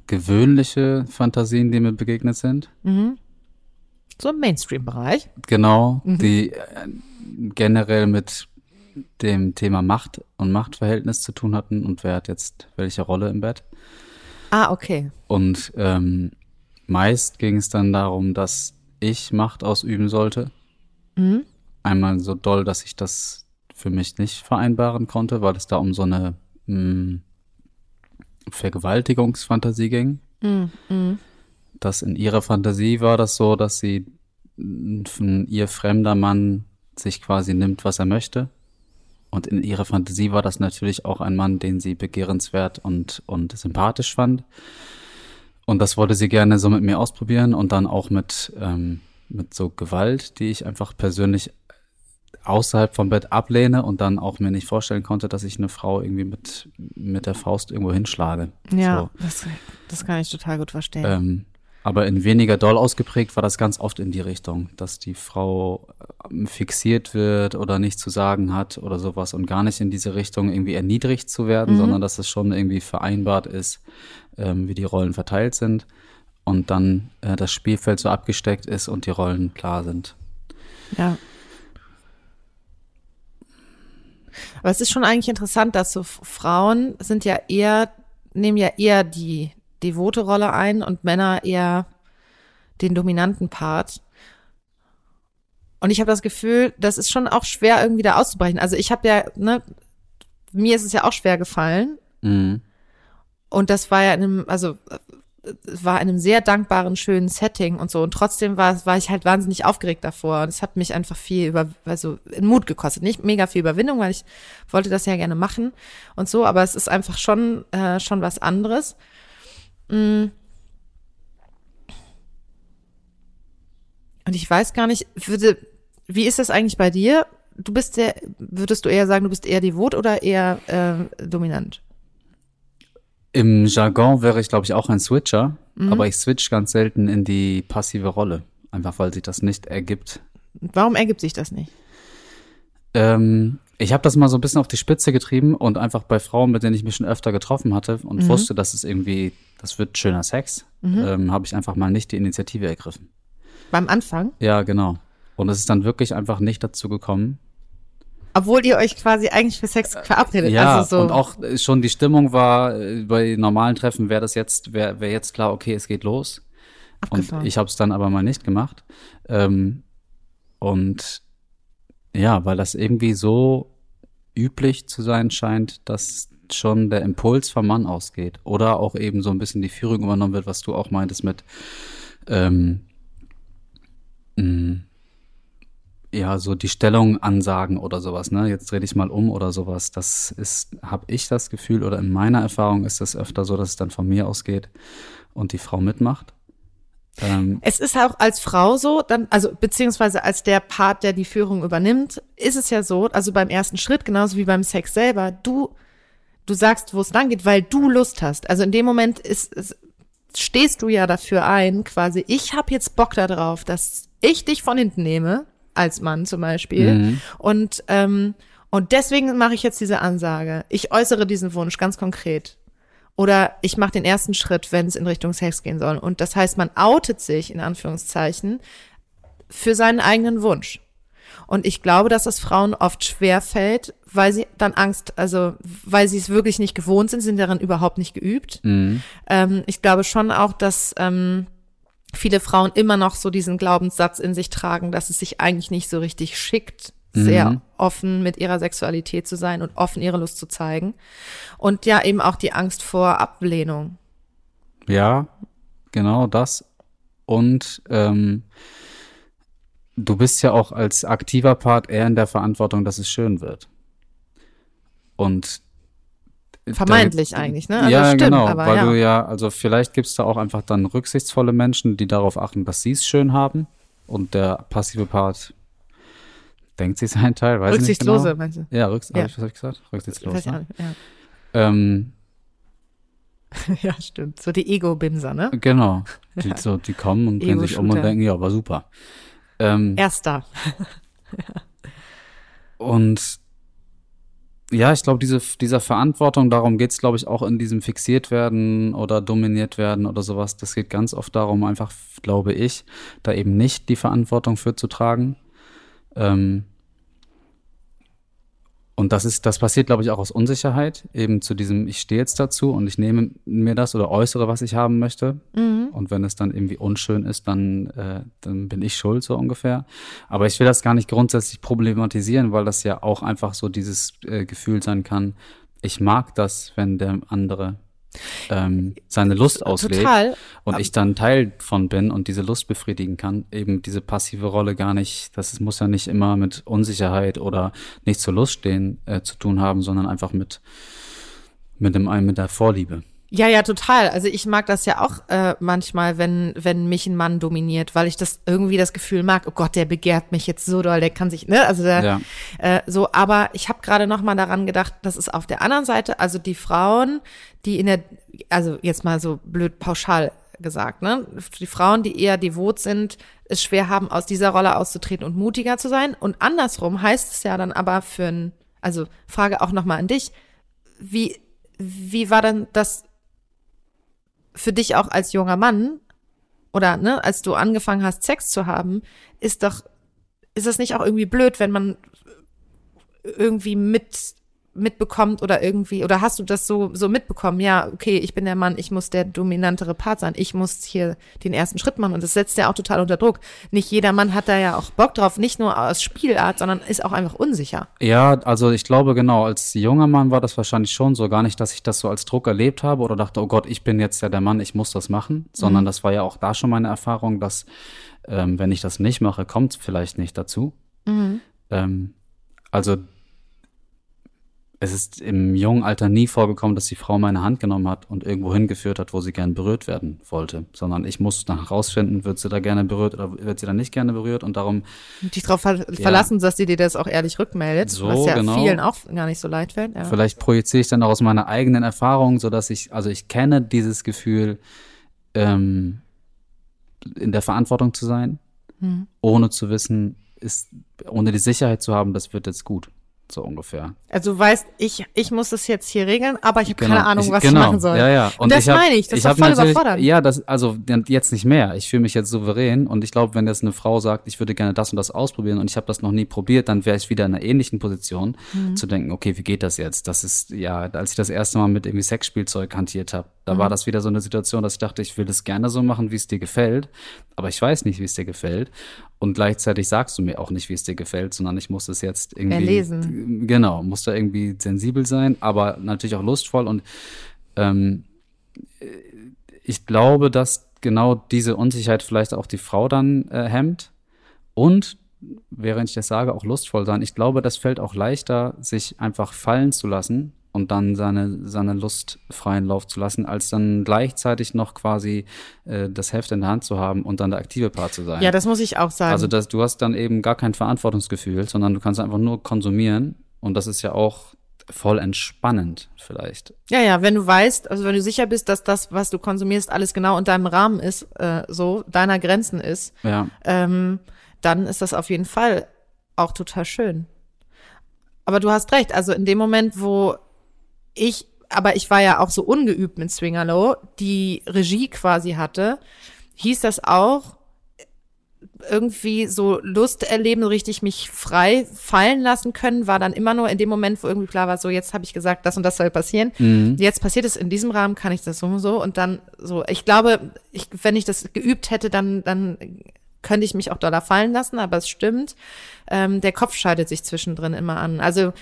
gewöhnliche Fantasien, die mir begegnet sind. So im Mainstream-Bereich. Genau, die äh, generell mit dem Thema Macht und Machtverhältnis zu tun hatten und wer hat jetzt welche Rolle im Bett. Ah, okay. Und ähm, meist ging es dann darum, dass ich Macht ausüben sollte. Einmal so doll, dass ich das für mich nicht vereinbaren konnte, weil es da um so eine mh, Vergewaltigungsfantasie ging. Dass in ihrer Fantasie war das so, dass sie mh, von ihr fremder Mann sich quasi nimmt, was er möchte. Und in ihrer Fantasie war das natürlich auch ein Mann, den sie begehrenswert und, und sympathisch fand. Und das wollte sie gerne so mit mir ausprobieren und dann auch mit, ähm, mit so Gewalt, die ich einfach persönlich außerhalb vom Bett ablehne und dann auch mir nicht vorstellen konnte, dass ich eine Frau irgendwie mit, mit der Faust irgendwo hinschlage. Ja, So. das, das kann ich total gut verstehen. Ähm, aber in weniger doll ausgeprägt war das ganz oft in die Richtung, dass die Frau ähm, fixiert wird oder nichts zu sagen hat oder sowas und gar nicht in diese Richtung irgendwie erniedrigt zu werden, sondern dass es schon irgendwie vereinbart ist, ähm, wie die Rollen verteilt sind und dann äh, das Spielfeld so abgesteckt ist und die Rollen klar sind. Ja. Aber es ist schon eigentlich interessant, dass so Frauen sind ja eher, nehmen ja eher die devote Rolle ein und Männer eher den dominanten Part. Und ich habe das Gefühl, das ist schon auch schwer irgendwie da auszubrechen. Also ich habe ja, ne, mir ist es ja auch schwer gefallen. Mhm. Und das war ja in einem, also äh, es war in einem sehr dankbaren, schönen Setting und so. Und trotzdem war, war ich halt wahnsinnig aufgeregt davor. Und es hat mich einfach viel über, also in Mut gekostet. Nicht mega viel Überwindung, weil ich wollte das ja gerne machen und so, aber es ist einfach schon, äh, schon was anderes. Und ich weiß gar nicht, würde, wie ist das eigentlich bei dir? Du bist der, würdest du eher sagen, du bist eher devot oder eher äh, dominant? Im Jargon wäre ich, glaube ich, auch ein Switcher, aber ich switch ganz selten in die passive Rolle, einfach weil sich das nicht ergibt. Warum ergibt sich das nicht? Ähm, ich habe das mal so ein bisschen auf die Spitze getrieben und einfach bei Frauen, mit denen ich mich schon öfter getroffen hatte und wusste, dass es irgendwie, das wird schöner Sex, ähm, habe ich einfach mal nicht die Initiative ergriffen. Beim Anfang? Ja, genau. Und es ist dann wirklich einfach nicht dazu gekommen. Obwohl ihr euch quasi eigentlich für Sex verabredet. Ja, also so. und auch äh, schon die Stimmung war, äh, bei normalen Treffen wäre das jetzt, wäre wär jetzt klar, okay, es geht los. Abgefahren. Und ich habe es dann aber mal nicht gemacht. Ähm, und ja, weil das irgendwie so üblich zu sein scheint, dass schon der Impuls vom Mann ausgeht. Oder auch eben so ein bisschen die Führung übernommen wird, was du auch meintest mit ähm, mh, ja, so die Stellung ansagen oder sowas, ne? Jetzt dreh dich mal um oder sowas. Das ist, habe ich das Gefühl, oder in meiner Erfahrung ist es öfter so, dass es dann von mir ausgeht und die Frau mitmacht. Ähm, es ist auch als Frau so, dann, also beziehungsweise als der Part, der die Führung übernimmt, ist es ja so, also beim ersten Schritt, genauso wie beim Sex selber, du, du sagst, wo es lang geht, weil du Lust hast. Also in dem Moment ist, ist stehst du ja dafür ein, quasi, ich habe jetzt Bock darauf, dass ich dich von hinten nehme, als Mann zum Beispiel. Und, ähm, und deswegen mache ich jetzt diese Ansage. Ich äußere diesen Wunsch ganz konkret. Oder ich mache den ersten Schritt, wenn es in Richtung Sex gehen soll. Und das heißt, man outet sich, in Anführungszeichen, für seinen eigenen Wunsch. Und ich glaube, dass es Frauen oft schwer fällt, weil sie dann Angst, also weil sie es wirklich nicht gewohnt sind, sind darin überhaupt nicht geübt. Ähm, ich glaube schon auch, dass ähm, viele Frauen immer noch so diesen Glaubenssatz in sich tragen, dass es sich eigentlich nicht so richtig schickt, sehr offen mit ihrer Sexualität zu sein und offen ihre Lust zu zeigen. Und ja, eben auch die Angst vor Ablehnung. Ja, genau das. Und ähm, du bist ja auch als aktiver Part eher in der Verantwortung, dass es schön wird. Und Vermeintlich da- eigentlich, ne? Also ja, stimmt, genau, aber weil ja. du ja, also vielleicht gibt es da auch einfach dann rücksichtsvolle Menschen, die darauf achten, dass sie es schön haben. Und der passive Part denkt sich seinen Teil, weiß nicht Rücksichtslose, genau. meinst du? Ja, rücks Ja. Hab ich, was hab ich gesagt? Rücksichtslos. Weiß ich auch Ne? nicht, ja. Ähm, [LAUGHS] ja, stimmt. So die Ego-Bimser, ne? genau. [LAUGHS] Die, so, die kommen und drehen sich um und denken, ja, war super. Ähm, Erster. [LAUGHS] Und ja, ich glaube, diese, dieser Verantwortung, darum geht's, glaube ich, auch in diesem fixiert werden oder dominiert werden oder sowas. Das geht ganz oft darum, einfach, glaube ich, da eben nicht die Verantwortung für zu tragen. Ähm, und das ist, das passiert, glaube ich, auch aus Unsicherheit, eben zu diesem, ich stehe jetzt dazu und ich nehme mir das oder äußere, was ich haben möchte. Mhm. Und wenn es dann irgendwie unschön ist, dann, äh, dann bin ich schuld, so ungefähr. Aber ich will das gar nicht grundsätzlich problematisieren, weil das ja auch einfach so dieses äh, Gefühl sein kann, ich mag das, wenn der andere ähm, seine Lust auslebt Total. und ich dann Teil von bin und diese Lust befriedigen kann, eben diese passive Rolle gar nicht, das muss ja nicht immer mit Unsicherheit oder nicht zur Lust stehen äh, zu tun haben, sondern einfach mit mit dem mit der Vorliebe. Ja, ja, total. Also ich mag das ja auch äh, manchmal, wenn wenn mich ein Mann dominiert, weil ich das irgendwie das Gefühl mag, oh Gott, der begehrt mich jetzt so doll, der kann sich, ne, also der, ja. äh, so. Aber ich habe gerade noch mal daran gedacht, dass es auf der anderen Seite, also die Frauen, die in der, also jetzt mal so blöd pauschal gesagt, ne, die Frauen, die eher devot sind, es schwer haben, aus dieser Rolle auszutreten und mutiger zu sein. Und andersrum heißt es ja dann aber für ein, also Frage auch noch mal an dich, wie wie war denn das für dich auch als junger Mann oder ne, als du angefangen hast, Sex zu haben, ist doch, ist das nicht auch irgendwie blöd, wenn man irgendwie mit mitbekommt oder irgendwie, oder hast du das so, so mitbekommen? Ja, okay, ich bin der Mann, ich muss der dominantere Part sein, ich muss hier den ersten Schritt machen und das setzt ja auch total unter Druck. Nicht jeder Mann hat da ja auch Bock drauf, nicht nur aus Spielart, sondern ist auch einfach unsicher. Ja, also ich glaube genau, als junger Mann war das wahrscheinlich schon so, gar nicht, dass ich das so als Druck erlebt habe oder dachte, oh Gott, ich bin jetzt ja der Mann, ich muss das machen, sondern mhm. das war ja auch da schon meine Erfahrung, dass ähm, wenn ich das nicht mache, kommt es vielleicht nicht dazu. Mhm. Ähm, also es ist im jungen Alter nie vorgekommen, dass die Frau meine Hand genommen hat und irgendwo hingeführt hat, wo sie gern berührt werden wollte, sondern ich muss dann herausfinden, wird sie da gerne berührt oder wird sie da nicht gerne berührt und darum dich darauf ver ja, verlassen, dass sie dir das auch ehrlich rückmeldet, so, was ja genau. vielen auch gar nicht so leid fällt. Ja. Vielleicht projiziere ich dann auch aus meiner eigenen Erfahrung, so dass ich also ich kenne dieses Gefühl, ähm, in der Verantwortung zu sein, hm. ohne zu wissen, ist ohne die Sicherheit zu haben, das wird jetzt gut so ungefähr. Also du weißt, ich, ich muss das jetzt hier regeln, aber ich habe genau. keine Ahnung, was ich, genau. ich machen soll. Ja, ja. Und, und das hab, meine ich, das ich ist voll überfordert. Ja, das, also jetzt nicht mehr. Ich fühle mich jetzt souverän und ich glaube, wenn jetzt eine Frau sagt, ich würde gerne das und das ausprobieren und ich habe das noch nie probiert, dann wäre ich wieder in einer ähnlichen Position, mhm. zu denken, okay, wie geht das jetzt? Das ist, ja, als ich das erste Mal mit irgendwie Sexspielzeug hantiert habe, da mhm. war das wieder so eine Situation, dass ich dachte, ich will das gerne so machen, wie es dir gefällt, aber ich weiß nicht, wie es dir gefällt. Und gleichzeitig sagst du mir auch nicht, wie es dir gefällt, sondern ich muss es jetzt irgendwie. Erlesen. Genau, muss da irgendwie sensibel sein, aber natürlich auch lustvoll. Und ähm, ich glaube, dass genau diese Unsicherheit vielleicht auch die Frau dann äh, hemmt. Und während ich das sage, auch lustvoll sein. Ich glaube, das fällt auch leichter, sich einfach fallen zu lassen und dann seine, seine Lust freien Lauf zu lassen, als dann gleichzeitig noch quasi äh, das Heft in der Hand zu haben und dann der aktive Part zu sein. Ja, das muss ich auch sagen. Also das, du hast dann eben gar kein Verantwortungsgefühl, sondern du kannst einfach nur konsumieren und das ist ja auch voll entspannend vielleicht. Ja, ja, wenn du weißt, also wenn du sicher bist, dass das, was du konsumierst, alles genau in deinem Rahmen ist, äh, so deiner Grenzen ist, ja. ähm, dann ist das auf jeden Fall auch total schön. Aber du hast recht, also in dem Moment, wo ich, aber ich war ja auch so ungeübt mit Swingerlow, die Regie quasi hatte, hieß das auch, irgendwie so Lust erleben, richtig mich frei fallen lassen können, war dann immer nur in dem Moment, wo irgendwie klar war, so jetzt habe ich gesagt, das und das soll passieren. Mhm. Jetzt passiert es in diesem Rahmen, kann ich das so und so und dann so. Ich glaube, ich, wenn ich das geübt hätte, dann dann könnte ich mich auch doller fallen lassen, aber es stimmt. Ähm, der Kopf schaltet sich zwischendrin immer an. Also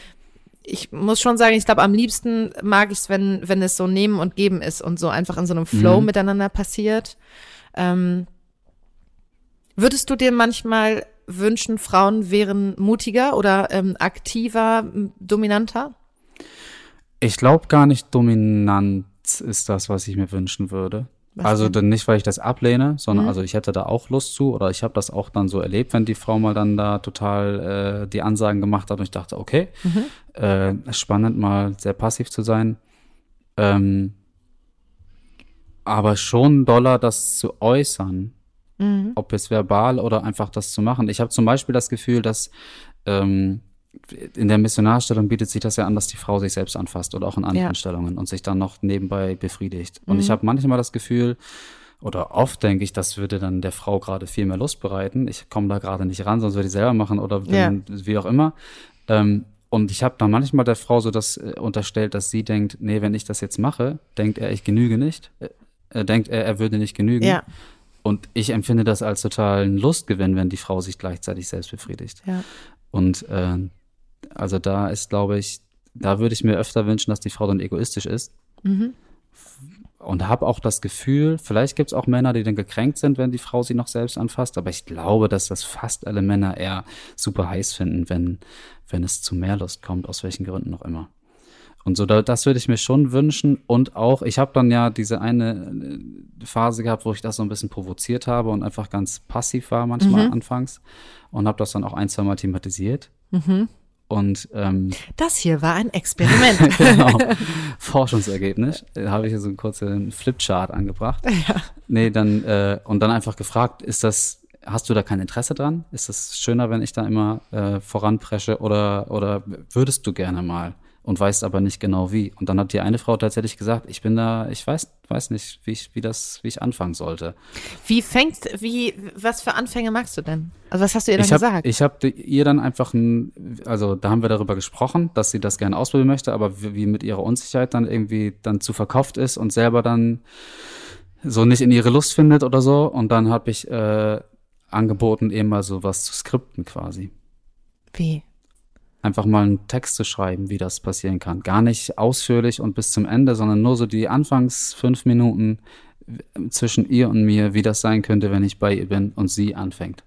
ich muss schon sagen, ich glaube, am liebsten mag ich es, wenn, wenn es so Nehmen und Geben ist und so einfach in so einem Flow mhm. miteinander passiert. Ähm, würdest du dir manchmal wünschen, Frauen wären mutiger oder ähm, aktiver, dominanter? Ich glaube gar nicht, dominant ist das, was ich mir wünschen würde. Was also denn? nicht, weil ich das ablehne, sondern mhm. also ich hätte da auch Lust zu oder ich habe das auch dann so erlebt, wenn die Frau mal dann da total äh, die Ansagen gemacht hat und ich dachte, okay, mhm. äh, spannend mal sehr passiv zu sein. Ähm, aber schon doller das zu äußern, mhm. ob es verbal oder einfach das zu machen. Ich habe zum Beispiel das Gefühl, dass ähm, in der Missionarstellung bietet sich das ja an, dass die Frau sich selbst anfasst oder auch in anderen Ja. Stellungen und sich dann noch nebenbei befriedigt. Und Mhm. ich habe manchmal das Gefühl, oder oft denke ich, das würde dann der Frau gerade viel mehr Lust bereiten. Ich komme da gerade nicht ran, sonst würde ich selber machen oder wenn, wie auch immer. Ähm, und ich habe dann manchmal der Frau so das äh, unterstellt, dass sie denkt, nee, wenn ich das jetzt mache, denkt er, ich genüge nicht. Äh, äh, denkt er, er würde nicht genügen. Ja. Und ich empfinde das als totalen Lustgewinn, wenn die Frau sich gleichzeitig selbst befriedigt. Ja. Und äh, also da ist, glaube ich, da würde ich mir öfter wünschen, dass die Frau dann egoistisch ist. Mhm. Und habe auch das Gefühl, vielleicht gibt es auch Männer, die dann gekränkt sind, wenn die Frau sie noch selbst anfasst, aber ich glaube, dass das fast alle Männer eher super heiß finden, wenn, wenn es zu mehr Lust kommt, aus welchen Gründen auch immer. Und so, da, das würde ich mir schon wünschen. Und auch, ich habe dann ja diese eine äh, Phase gehabt, wo ich das so ein bisschen provoziert habe und einfach ganz passiv war manchmal anfangs und habe das dann auch ein, zwei Mal thematisiert. Und ähm, Das hier war ein [LAUGHS] Experiment. genau, Forschungsergebnis. Da habe ich hier so einen kurzen Flipchart angebracht. ja. Nee, dann, äh, und dann einfach gefragt, ist das, hast du da kein Interesse dran? Ist das schöner, wenn ich da immer äh, voranpresche oder, oder würdest du gerne mal? Und weißt aber nicht genau wie. Und dann hat die eine Frau tatsächlich gesagt, ich bin da, ich weiß, weiß nicht, wie ich, wie das, wie ich anfangen sollte. Wie fängst, wie, was für Anfänge magst du denn? Also was hast du ihr dann ich habe gesagt? ich hab ihr dann einfach ein, also da haben wir darüber gesprochen, dass sie das gerne ausprobieren möchte, aber wie, wie mit ihrer Unsicherheit dann irgendwie dann zu verkauft ist und selber dann so nicht in ihre Lust findet oder so. Und dann habe ich äh, angeboten, eben mal so was zu skripten quasi. wie? Einfach mal einen Text zu schreiben, wie das passieren kann. Gar nicht ausführlich und bis zum Ende, sondern nur so die Anfangs fünf Minuten zwischen ihr und mir, wie das sein könnte, wenn ich bei ihr bin und sie anfängt.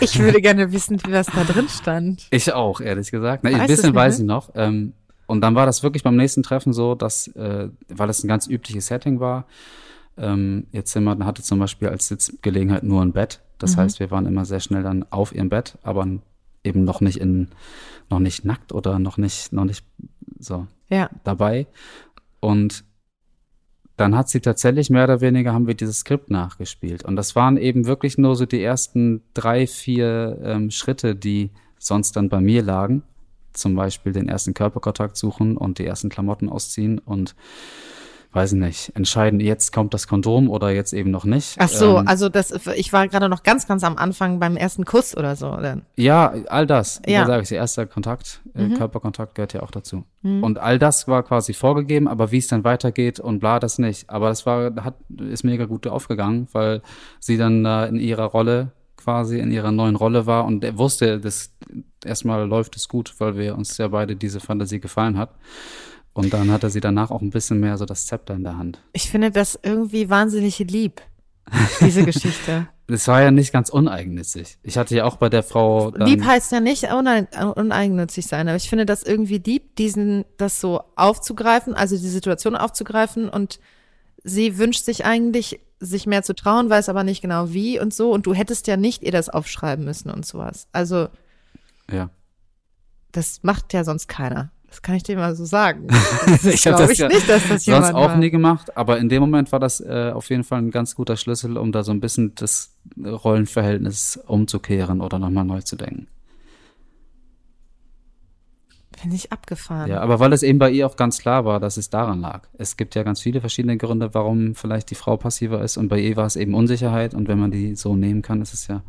Ich würde gerne wissen, wie was da drin stand. [LAUGHS] Ich auch, ehrlich gesagt. Na, ein bisschen nicht weiß mehr? ich noch. Ähm, und dann war das wirklich beim nächsten Treffen so, dass, äh, weil es ein ganz übliches Setting war, ähm, ihr Zimmer hatte zum Beispiel als Sitzgelegenheit nur ein Bett. Das heißt, wir waren immer sehr schnell dann auf ihrem Bett, aber eben noch nicht in, noch nicht nackt oder noch nicht, noch nicht so Ja. dabei. Und dann hat sie tatsächlich mehr oder weniger haben wir dieses Skript nachgespielt. Und das waren eben wirklich nur so die ersten drei, vier ähm, Schritte, die sonst dann bei mir lagen. Zum Beispiel den ersten Körperkontakt suchen und die ersten Klamotten ausziehen und weiß ich nicht, entscheiden, jetzt kommt das Kondom oder jetzt eben noch nicht. Ach so, Ähm, also das, ich war gerade noch ganz, ganz am Anfang beim ersten Kuss oder so. Dann. Ja, all das. Ja. Ja. sage ich, der erste Kontakt, äh, Mhm. Körperkontakt gehört ja auch dazu. Und all das war quasi vorgegeben, aber wie es dann weitergeht und bla, das nicht. Aber das war, hat, ist mega gut aufgegangen, weil sie dann da in ihrer Rolle quasi in ihrer neuen Rolle war und er wusste, dass erstmal läuft es gut, weil wir uns ja beide diese Fantasie gefallen hat. Und dann hatte sie danach auch ein bisschen mehr so das Zepter in der Hand. Ich finde das irgendwie wahnsinnig lieb, diese [LAUGHS] Geschichte. Das war ja nicht ganz uneigennützig. Ich hatte ja auch bei der Frau lieb heißt ja nicht uneig uneigennützig sein, aber ich finde das irgendwie lieb, diesen, das so aufzugreifen, also die Situation aufzugreifen und sie wünscht sich eigentlich, sich mehr zu trauen, weiß aber nicht genau wie und so und du hättest ja nicht ihr das aufschreiben müssen und sowas. Also ja. das macht ja sonst keiner. Das kann ich dir mal so sagen. [LAUGHS] Das Ich glaube das ich ja nicht, dass das jemand sonst auch war. nie gemacht, aber in dem Moment war das äh, auf jeden Fall ein ganz guter Schlüssel, um da so ein bisschen das Rollenverhältnis umzukehren oder nochmal neu zu denken. Finde ich abgefahren. Ja, aber weil es eben bei ihr auch ganz klar war, dass es daran lag. Es gibt ja ganz viele verschiedene Gründe, warum vielleicht die Frau passiver ist und bei ihr war es eben Unsicherheit und wenn man die so nehmen kann, ist es ja,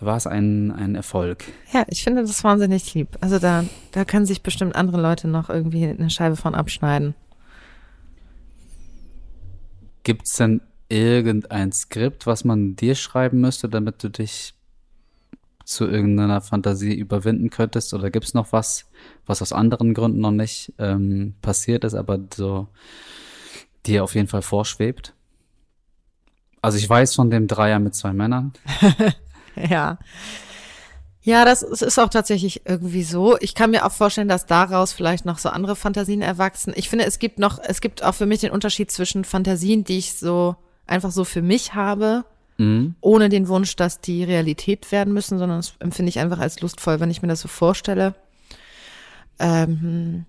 war es ein, ein Erfolg. Ja, ich finde das wahnsinnig lieb. Also da, da können sich bestimmt andere Leute noch irgendwie eine Scheibe von abschneiden. Gibt es denn irgendein Skript, was man dir schreiben müsste, damit du dich zu irgendeiner Fantasie überwinden könntest? Oder gibt es noch was, was aus anderen Gründen noch nicht ähm, passiert ist, aber so dir auf jeden Fall vorschwebt? Also ich weiß von dem Dreier mit zwei Männern. [LAUGHS] [LAUGHS] Ja. Ja, das ist auch tatsächlich irgendwie so. Ich kann mir auch vorstellen, dass daraus vielleicht noch so andere Fantasien erwachsen. Ich finde, es gibt noch, es gibt auch für mich den Unterschied zwischen Fantasien, die ich so einfach so für mich habe, Mhm. ohne den Wunsch, dass die Realität werden müssen, sondern das empfinde ich einfach als lustvoll, wenn ich mir das so vorstelle. Ähm,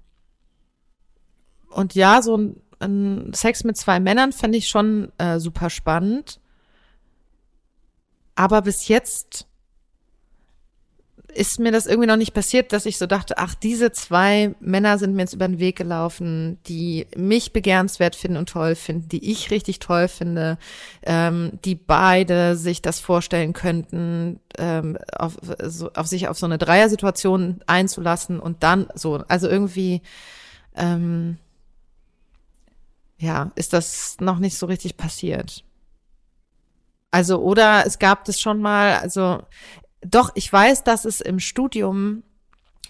und ja, so ein, ein Sex mit zwei Männern fände ich schon äh, super spannend. Aber bis jetzt ist mir das irgendwie noch nicht passiert, dass ich so dachte, ach, diese zwei Männer sind mir jetzt über den Weg gelaufen, die mich begehrenswert finden und toll finden, die ich richtig toll finde, ähm, die beide sich das vorstellen könnten, ähm, auf, so, auf sich auf so eine Dreiersituation einzulassen und dann so, also irgendwie, ähm, ja, ist das noch nicht so richtig passiert. Also, oder es gab das schon mal, also doch, ich weiß, dass es im Studium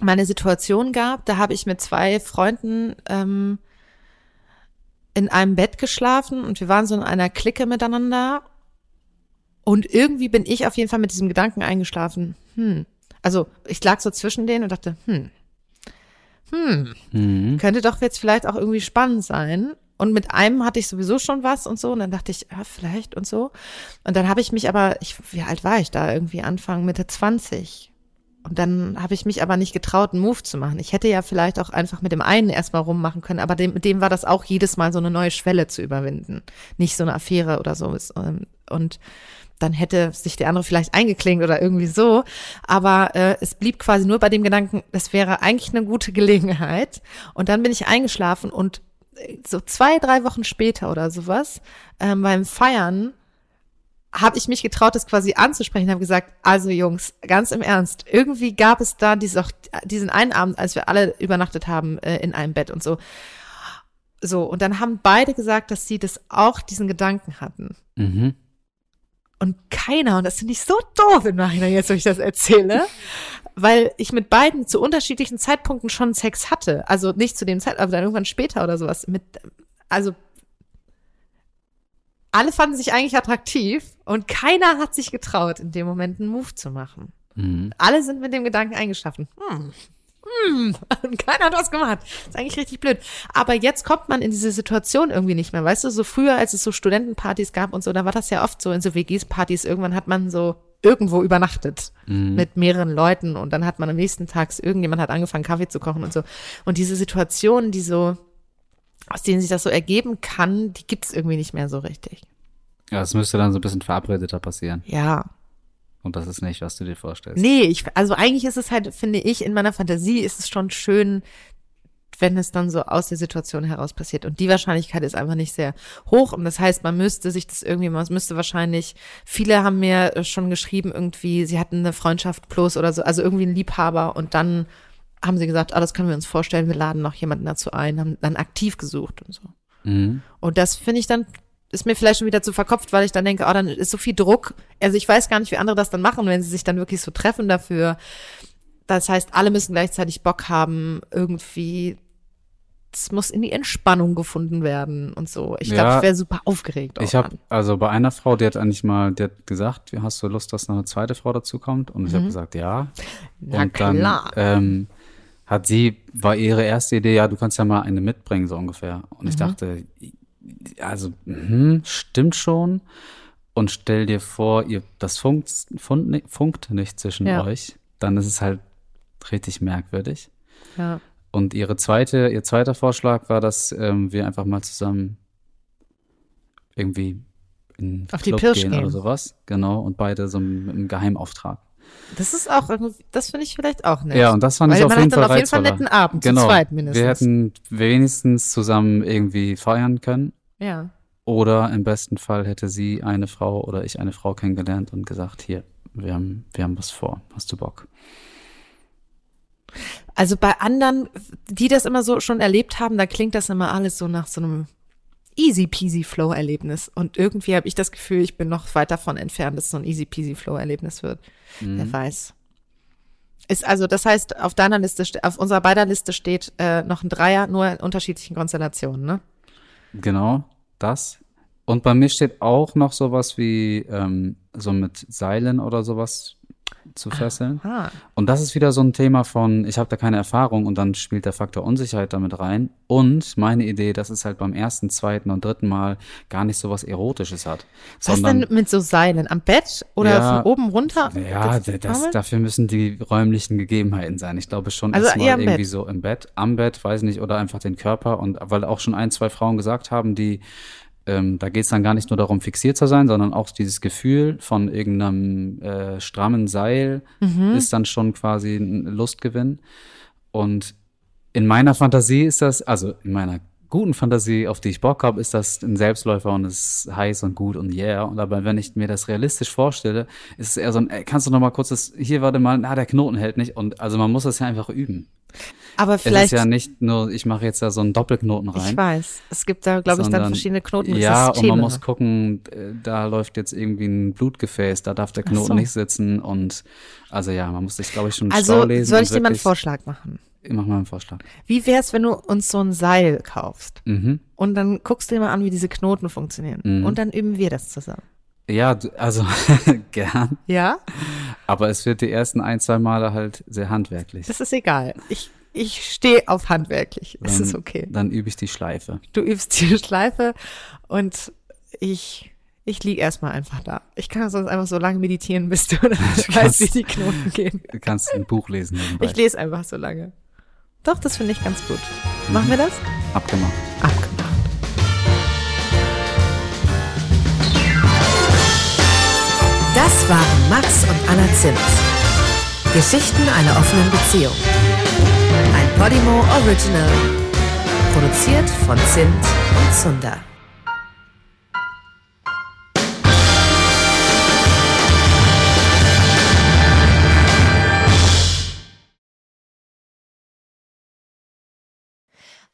meine Situation gab. Da habe ich mit zwei Freunden ähm, in einem Bett geschlafen und wir waren so in einer Clique miteinander. Und irgendwie bin ich auf jeden Fall mit diesem Gedanken eingeschlafen. Hm. Also ich lag so zwischen denen und dachte, hm, hm, mhm. könnte doch jetzt vielleicht auch irgendwie spannend sein. Und mit einem hatte ich sowieso schon was und so. Und dann dachte ich, ja, vielleicht und so. Und dann habe ich mich aber, ich, wie alt war ich da? Irgendwie Anfang, Mitte 20. Und dann habe ich mich aber nicht getraut, einen Move zu machen. Ich hätte ja vielleicht auch einfach mit dem einen erstmal rummachen können, aber dem, dem war das auch jedes Mal so eine neue Schwelle zu überwinden. Nicht so eine Affäre oder so. Ähm, und dann hätte sich der andere vielleicht eingeklingt oder irgendwie so. Aber äh, es blieb quasi nur bei dem Gedanken, das wäre eigentlich eine gute [LAUGHS] Gelegenheit. Und dann bin ich eingeschlafen und so zwei, drei Wochen später oder sowas, ähm, beim Feiern, habe ich mich getraut, das quasi anzusprechen, habe gesagt, also Jungs, ganz im Ernst, irgendwie gab es da diese, diesen einen Abend, als wir alle übernachtet haben äh, in einem Bett und so. So, und dann haben beide gesagt, dass sie das auch diesen Gedanken hatten. Mhm. Und keiner, und das finde ich so doof im Nachhinein, jetzt, wo ich das erzähle, weil ich mit beiden zu unterschiedlichen Zeitpunkten schon Sex hatte. Also nicht zu dem Zeitpunkt, aber dann irgendwann später oder sowas. Mit, also alle fanden sich eigentlich attraktiv und keiner hat sich getraut, in dem Moment einen Move zu machen. Mhm. Alle sind mit dem Gedanken eingeschlafen. Hm, hm, [LAUGHS] und keiner hat was gemacht. Das ist eigentlich richtig blöd. Aber jetzt kommt man in diese Situation irgendwie nicht mehr. Weißt du, so früher, als es so Studentenpartys gab und so, da war das ja oft so in so WGs-Partys. Irgendwann hat man so irgendwo übernachtet mhm. mit mehreren Leuten und dann hat man am nächsten Tag, irgendjemand hat angefangen Kaffee zu kochen und so. Und diese Situationen, die so, aus denen sich das so ergeben kann, die gibt's irgendwie nicht mehr so richtig. Ja, es müsste dann so ein bisschen verabredeter passieren. Ja. Und das ist nicht, was du dir vorstellst. Nee, ich, also eigentlich ist es halt, finde ich, in meiner Fantasie ist es schon schön, wenn es dann so aus der Situation heraus passiert. Und die Wahrscheinlichkeit ist einfach nicht sehr hoch. Und das heißt, man müsste sich das irgendwie, man müsste wahrscheinlich, viele haben mir schon geschrieben, irgendwie, sie hatten eine Freundschaft plus oder so, also irgendwie ein Liebhaber und dann haben sie gesagt, ah, das können wir uns vorstellen, wir laden noch jemanden dazu ein, haben dann aktiv gesucht und so. Mhm. Und das finde ich dann, ist mir vielleicht schon wieder zu verkopft, weil ich dann denke, oh, dann ist so viel Druck. Also ich weiß gar nicht, wie andere das dann machen, wenn sie sich dann wirklich so treffen dafür. Das heißt, alle müssen gleichzeitig Bock haben, irgendwie es muss in die Entspannung gefunden werden und so. Ich glaube, ja, ich wäre super aufgeregt. Ich habe also bei einer Frau, die hat eigentlich mal, die hat gesagt, hast du Lust, dass noch eine zweite Frau dazu kommt? Und ich mhm. habe gesagt, ja. Na und klar. dann ähm, hat sie, war ihre erste Idee, ja, du kannst ja mal eine mitbringen, so ungefähr. Und mhm. ich dachte, also, mh, stimmt schon. Und stell dir vor, ihr, das funkt, funkt, funkt nicht zwischen ja. euch, dann ist es halt richtig merkwürdig. Ja. Und ihre zweite, ihr zweiter Vorschlag war, dass ähm, wir einfach mal zusammen irgendwie in Auf Club die Pirsch gehen, gehen oder sowas. Genau. Und beide so mit einem Geheimauftrag. Das ist auch, das finde ich vielleicht auch nett. Ja, und das fand Weil ich auf jeden Fall Man hat dann auf jeden Fall einen netten Abend, genau. zu zweit mindestens. Wir hätten wenigstens zusammen irgendwie feiern können. Ja. Oder im besten Fall hätte sie eine Frau oder ich eine Frau kennengelernt und gesagt, hier, wir haben, wir haben was vor. Hast du Bock? Also bei anderen, die das immer so schon erlebt haben, da klingt das immer alles so nach so einem easy peasy Flow Erlebnis. Und irgendwie habe ich das Gefühl, ich bin noch weit davon entfernt, dass es so ein easy peasy Flow Erlebnis wird. Mhm. Wer weiß. Ist also, das heißt, auf deiner Liste, auf unserer beider Liste steht äh, noch ein Dreier, nur in unterschiedlichen Konstellationen, ne? Genau, das. Und bei mir steht auch noch sowas wie ähm, so mit Seilen oder sowas zu fesseln. Aha. Und das ist wieder so ein Thema von, ich habe da keine Erfahrung und dann spielt der Faktor Unsicherheit damit rein. Und meine Idee, dass es halt beim ersten, zweiten und dritten Mal gar nicht so was Erotisches hat. Was denn mit so Seilen? Am Bett oder ja, von oben runter? Ja, das, das, dafür müssen die räumlichen Gegebenheiten sein. Ich glaube schon also erstmal irgendwie Bett. so im Bett, am Bett, weiß nicht, oder einfach den Körper. Und weil auch schon ein, zwei Frauen gesagt haben, die ähm, da geht es dann gar nicht nur darum, fixiert zu sein, sondern auch dieses Gefühl von irgendeinem äh, strammen Seil ist dann schon quasi ein Lustgewinn. Und in meiner Fantasie ist das, also in meiner guten Fantasie, auf die ich Bock habe, ist das ein Selbstläufer und ist heiß und gut und yeah. Und aber wenn ich mir das realistisch vorstelle, ist es eher so ein, ey, kannst du noch mal kurz das, hier warte mal, na, der Knoten hält nicht. Und also man muss das ja einfach üben. Aber Es vielleicht, ist ja nicht nur, ich mache jetzt da so einen Doppelknoten rein. ich weiß, es gibt da, glaube ich, dann verschiedene Knoten. Ja, und man muss gucken, äh, da läuft jetzt irgendwie ein Blutgefäß, da darf der Knoten so. nicht sitzen und also ja, man muss sich, glaube ich, schon schlau Also lesen. soll ich dir mal einen Vorschlag machen? Ich mach mal einen Vorschlag. Wie wär's, wenn du uns so ein Seil kaufst? Mhm. Und dann guckst du dir mal an, wie diese Knoten funktionieren. Mhm. Und dann üben wir das zusammen. Ja, du- also [LAUGHS] gern, Ja? aber es wird die ersten ein, zwei Male halt sehr handwerklich. Das ist egal. Ich, ich stehe auf handwerklich. Es Dann- ist okay. Dann übe ich die Schleife. Du übst die [LAUGHS] Schleife und ich, ich lieg erstmal einfach da. Ich kann sonst einfach so lange meditieren, bis du [LAUGHS] dann weißt, wie die Knoten gehen. Du kannst ein Buch lesen nebenbei. Ich lese einfach so lange. Doch, das finde ich ganz gut. Machen wir das? Abgemacht. Abgemacht. Das waren Max und Anna Zimt. Geschichten einer offenen Beziehung. Ein Podimo Original. Produziert von Zimt und Zunder.